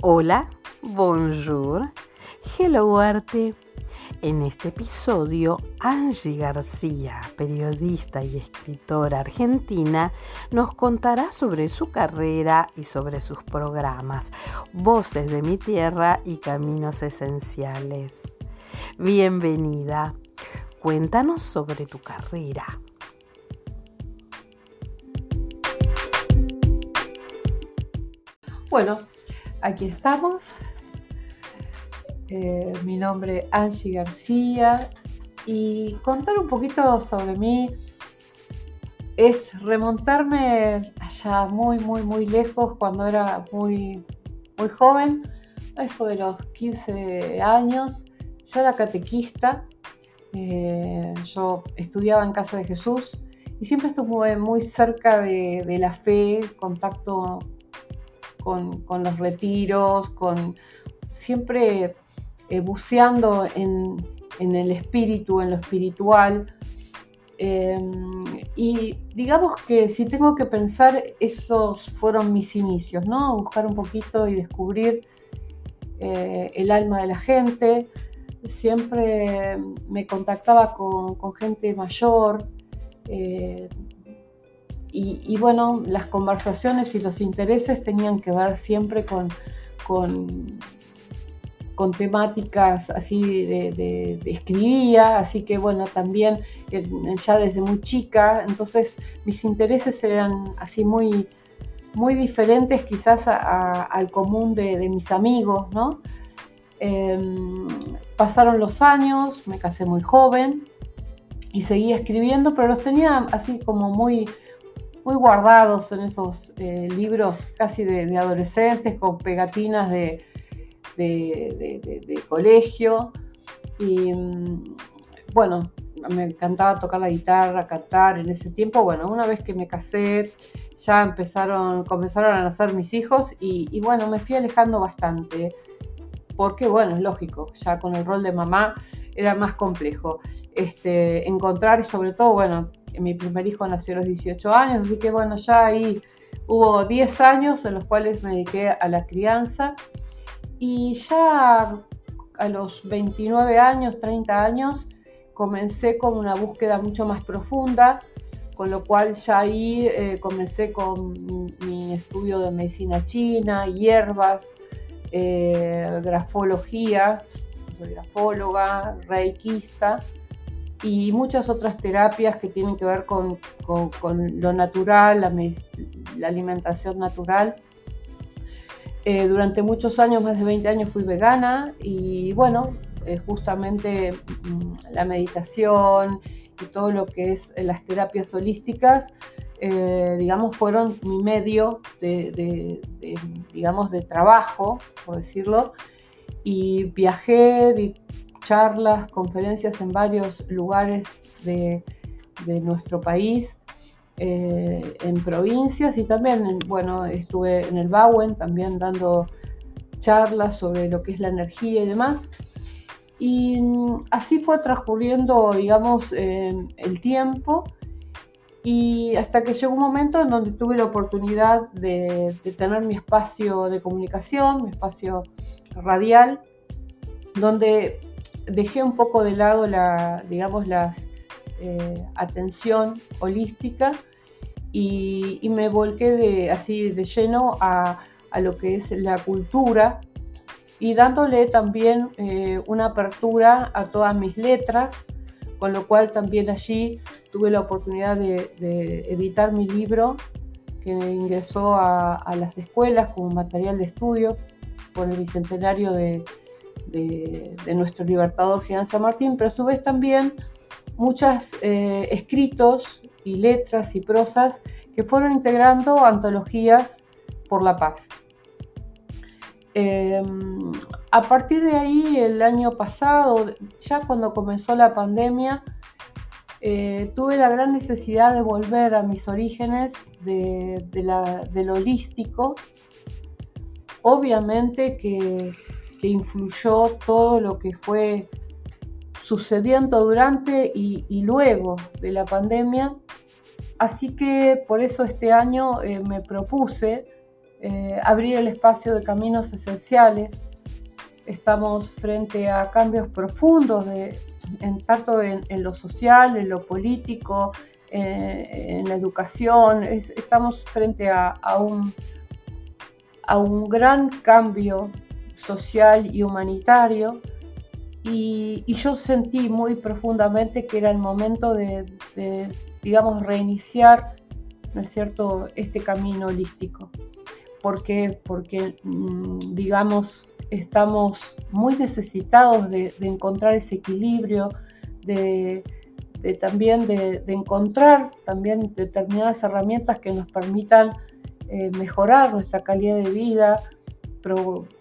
Hola, bonjour, hello arte. En este episodio, Angie García, periodista y escritora argentina, nos contará sobre su carrera y sobre sus programas, Voces de mi Tierra y Caminos Esenciales. Bienvenida, cuéntanos sobre tu carrera. Bueno, aquí estamos. Eh, mi nombre es Angie García y contar un poquito sobre mí es remontarme allá muy, muy, muy lejos cuando era muy, muy joven, eso de los 15 años, ya era catequista. Eh, yo estudiaba en Casa de Jesús y siempre estuve muy cerca de, de la fe, contacto con, los retiros, con siempre eh, buceando en, el espíritu, en lo espiritual. Em, y digamos que si tengo que pensar, esos fueron mis inicios, ¿no? Buscar un poquito y descubrir eh, el alma de la gente. Siempre me contactaba con, gente mayor, y, bueno, las conversaciones y los intereses tenían que ver siempre con, con, temáticas así de, escribía, así que bueno, también eh, ya desde muy chica, entonces mis intereses eran así muy, muy diferentes quizás al común de, mis amigos, ¿no? Em, pasaron los años, me casé muy joven y seguía escribiendo, pero los tenía así como muy muy guardados en esos eh, libros casi de, adolescentes con pegatinas de, colegio. Y mm, bueno, me encantaba tocar la guitarra, cantar en ese tiempo. Bueno, una vez que me casé, ya empezaron, comenzaron a nacer mis hijos y, bueno, me fui alejando bastante. Porque, bueno, es lógico, ya con el rol de mamá era más complejo. Este, encontrar y sobre todo, bueno, mi primer hijo nació a los 18 años, así que bueno, ya ahí hubo 10 años en los cuales me dediqué a la crianza. Y ya a los 29 años, 30 años, comencé con una búsqueda mucho más profunda, con lo cual ya ahí eh, comencé con mi estudio de medicina china, hierbas, eh, grafología, soy grafóloga, reikista, y muchas otras terapias que tienen que ver con, lo natural, la, alimentación natural. Eh, durante muchos años, más de 20 años, fui vegana y bueno, eh, justamente mm, la meditación y todo lo que es eh, las terapias holísticas, digamos, fueron mi medio de, digamos, de trabajo, por decirlo, y viajé, charlas, conferencias en varios lugares de, nuestro país, eh, en provincias y también, bueno, estuve en el Bauen también dando charlas sobre lo que es la energía y demás. Y mm, así fue transcurriendo, digamos, eh, el tiempo y hasta que llegó un momento en donde tuve la oportunidad de, de tener mi espacio de comunicación, mi espacio radial, donde dejé un poco de lado la, digamos, la eh, atención holística y, me volqué de, así de lleno a, lo que es la cultura y dándole también eh, una apertura a todas mis letras, con lo cual también allí tuve la oportunidad de, editar mi libro que ingresó a, a, las escuelas como material de estudio por el bicentenario de, de, nuestro libertador Gian San Martín, pero a su vez también muchos eh, escritos y letras y prosas que fueron integrando antologías por la paz. Em, a partir de ahí, el año pasado, ya cuando comenzó la pandemia, eh, tuve la gran necesidad de volver a mis orígenes de, de lo holístico. Obviamente que que influyó todo lo que fue sucediendo durante y, luego de la pandemia. Así que por eso este año eh, me propuse eh, abrir el espacio de caminos esenciales. Estamos frente a cambios profundos de, en, tanto en, lo social, en lo político, en la educación. estamos frente a, un, a un gran cambio social y humanitario y, yo sentí muy profundamente que era el momento de, digamos, reiniciar, ¿no es cierto?, este camino holístico. Porque, mm, digamos, estamos muy necesitados de, encontrar ese equilibrio, de, también de, encontrar también determinadas herramientas que nos permitan eh, mejorar nuestra calidad de vida,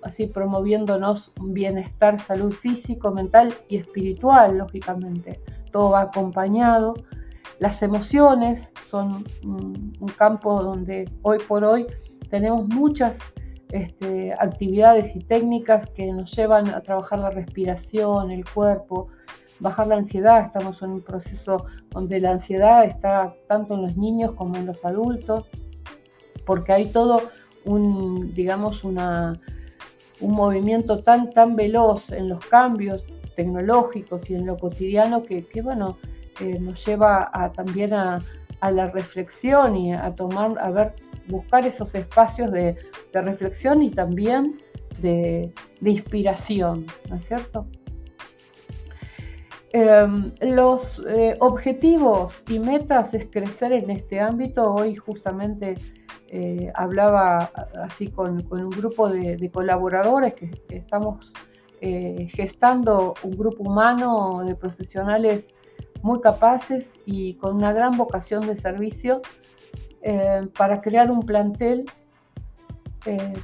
así promoviéndonos un bienestar, salud físico, mental y espiritual, lógicamente. Todo va acompañado. Las emociones son un, campo donde hoy por hoy tenemos muchas este, actividades y técnicas que nos llevan a trabajar la respiración, el cuerpo, bajar la ansiedad. Estamos en un proceso donde la ansiedad está tanto en los niños como en los adultos, porque hay todo un, digamos, una, un movimiento tan, tan veloz en los cambios tecnológicos y en lo cotidiano que, bueno, eh, nos lleva a, también a, la reflexión y a tomar, a ver, buscar esos espacios de, reflexión y también de, inspiración, ¿no es cierto? Em, los eh, objetivos y metas es crecer en este ámbito. Hoy justamente eh, hablaba así con, un grupo de, colaboradores que, estamos eh, gestando un grupo humano de profesionales muy capaces y con una gran vocación de servicio eh, para crear un plantel,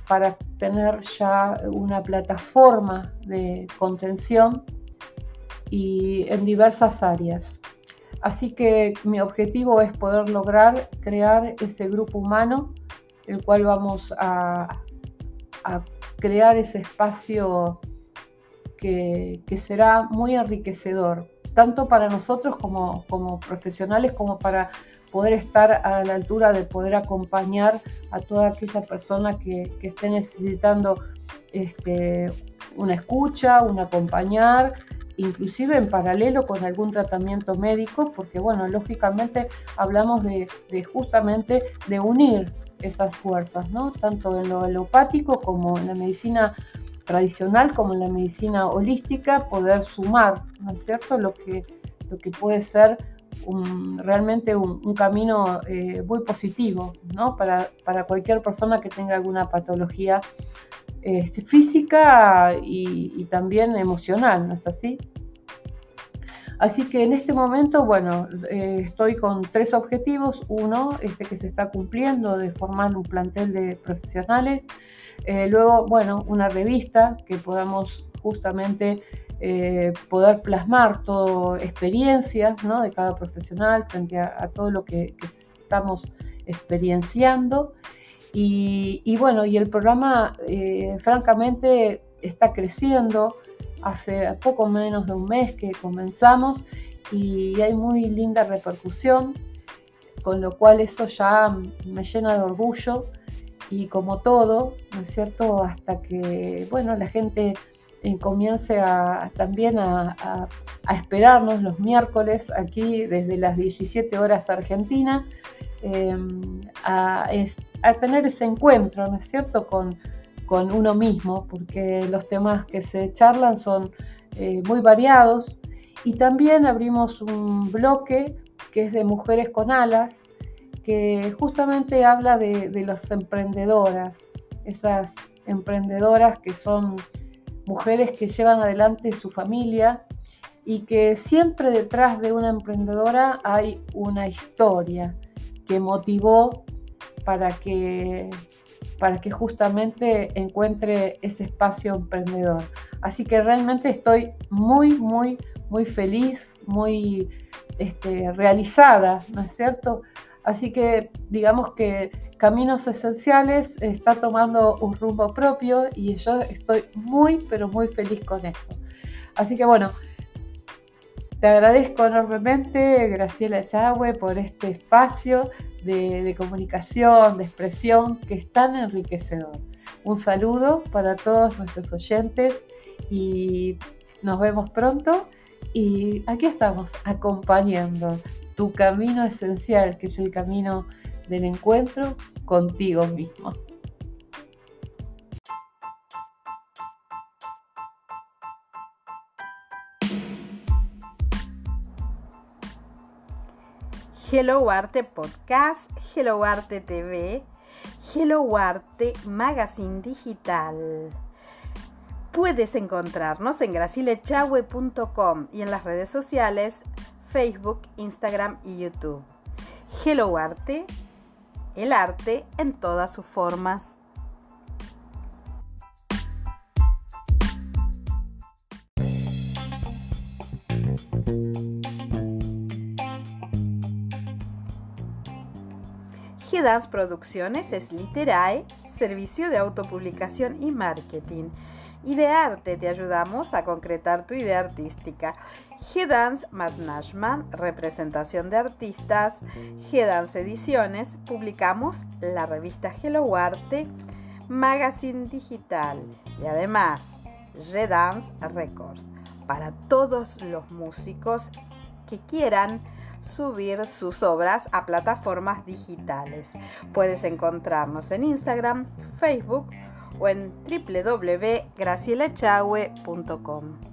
para tener ya una plataforma de contención y en diversas áreas. Así que mi objetivo es poder lograr crear ese grupo humano, el cual vamos a, crear ese espacio que, será muy enriquecedor, tanto para nosotros como, profesionales, como para poder estar a la altura de poder acompañar a toda aquella persona que, esté necesitando este, una escucha, un acompañar inclusive en paralelo con algún tratamiento médico, porque bueno, lógicamente hablamos de, justamente de unir esas fuerzas, ¿no? Tanto en lo alopático como en la medicina tradicional, como en la medicina holística, poder sumar, ¿no es cierto?, lo que, lo que puede ser realmente un, camino eh, muy positivo, ¿no? Para, para, cualquier persona que tenga alguna patología este, física y, también emocional, ¿no es así? Así que en este momento, bueno, eh, estoy con tres objetivos. Uno, este que se está cumpliendo, de formar un plantel de profesionales. Eh, luego, bueno, una revista que podamos justamente eh, poder plasmar todo, experiencias ¿no? de cada profesional frente a, todo lo que, estamos experienciando. Y, bueno, y el programa eh, francamente está creciendo. Hace poco menos de un mes que comenzamos y hay muy linda repercusión, con lo cual eso ya me llena de orgullo y como todo, ¿no es cierto? Hasta que, bueno, la gente eh, comience a, también a, esperarnos los miércoles aquí desde las 17 horas Argentina, eh, a, tener ese encuentro, ¿no es cierto?, con, uno mismo, porque los temas que se charlan son eh, muy variados. Y también abrimos un bloque que es de Mujeres con Alas, que justamente habla de, de las emprendedoras, esas emprendedoras que son mujeres que llevan adelante su familia y que siempre detrás de una emprendedora hay una historia que motivó para que, para que justamente encuentre ese espacio emprendedor. Así que realmente estoy muy, muy, muy feliz, muy este, realizada, ¿no es cierto? Así que digamos que Caminos Esenciales está tomando un rumbo propio y yo estoy muy, pero muy feliz con eso. Así que bueno, te agradezco enormemente, Graciela Chahue, por este espacio de, comunicación, de expresión que es tan enriquecedor. Un saludo para todos nuestros oyentes y nos vemos pronto. Y aquí estamos acompañando tu camino esencial, que es el camino del encuentro contigo mismo. Hello Arte Podcast, Hello Arte TV, Hello Arte Magazine Digital. Puedes encontrarnos en gracilechahue.com y en las redes sociales Facebook, Instagram y YouTube. Hello Arte, el arte en todas sus formas. G-Dance Producciones es Literae, servicio de autopublicación y marketing. Y de arte te ayudamos a concretar tu idea artística. G-Dance Management, representación de artistas. G-Dance Ediciones, publicamos la revista Hello Arte, magazine digital y además G-Dance Records para todos los músicos que quieran subir sus obras a plataformas digitales. Puedes encontrarnos en Instagram, Facebook o en www.gracielachahue.com.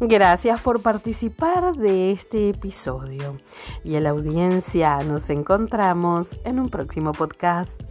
Gracias por participar de este episodio y a la audiencia nos encontramos en un próximo podcast.